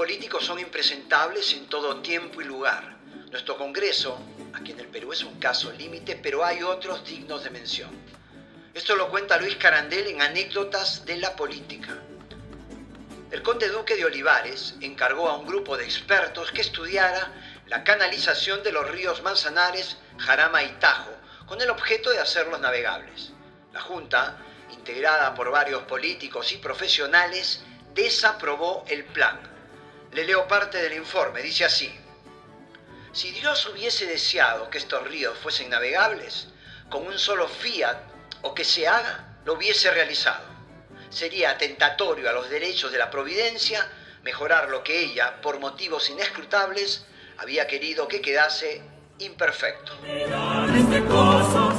políticos son impresentables en todo tiempo y lugar. Nuestro Congreso, aquí en el Perú, es un caso límite, pero hay otros dignos de mención. Esto lo cuenta Luis Carandel en Anécdotas de la Política. El conde duque de Olivares encargó a un grupo de expertos que estudiara la canalización de los ríos Manzanares, Jarama y Tajo, con el objeto de hacerlos navegables. La Junta, integrada por varios políticos y profesionales, desaprobó el plan. Le leo parte del informe, dice así. Si Dios hubiese deseado que estos ríos fuesen navegables, con un solo fiat o que se haga, lo hubiese realizado. Sería atentatorio a los derechos de la providencia mejorar lo que ella, por motivos inescrutables, había querido que quedase imperfecto. Cosas,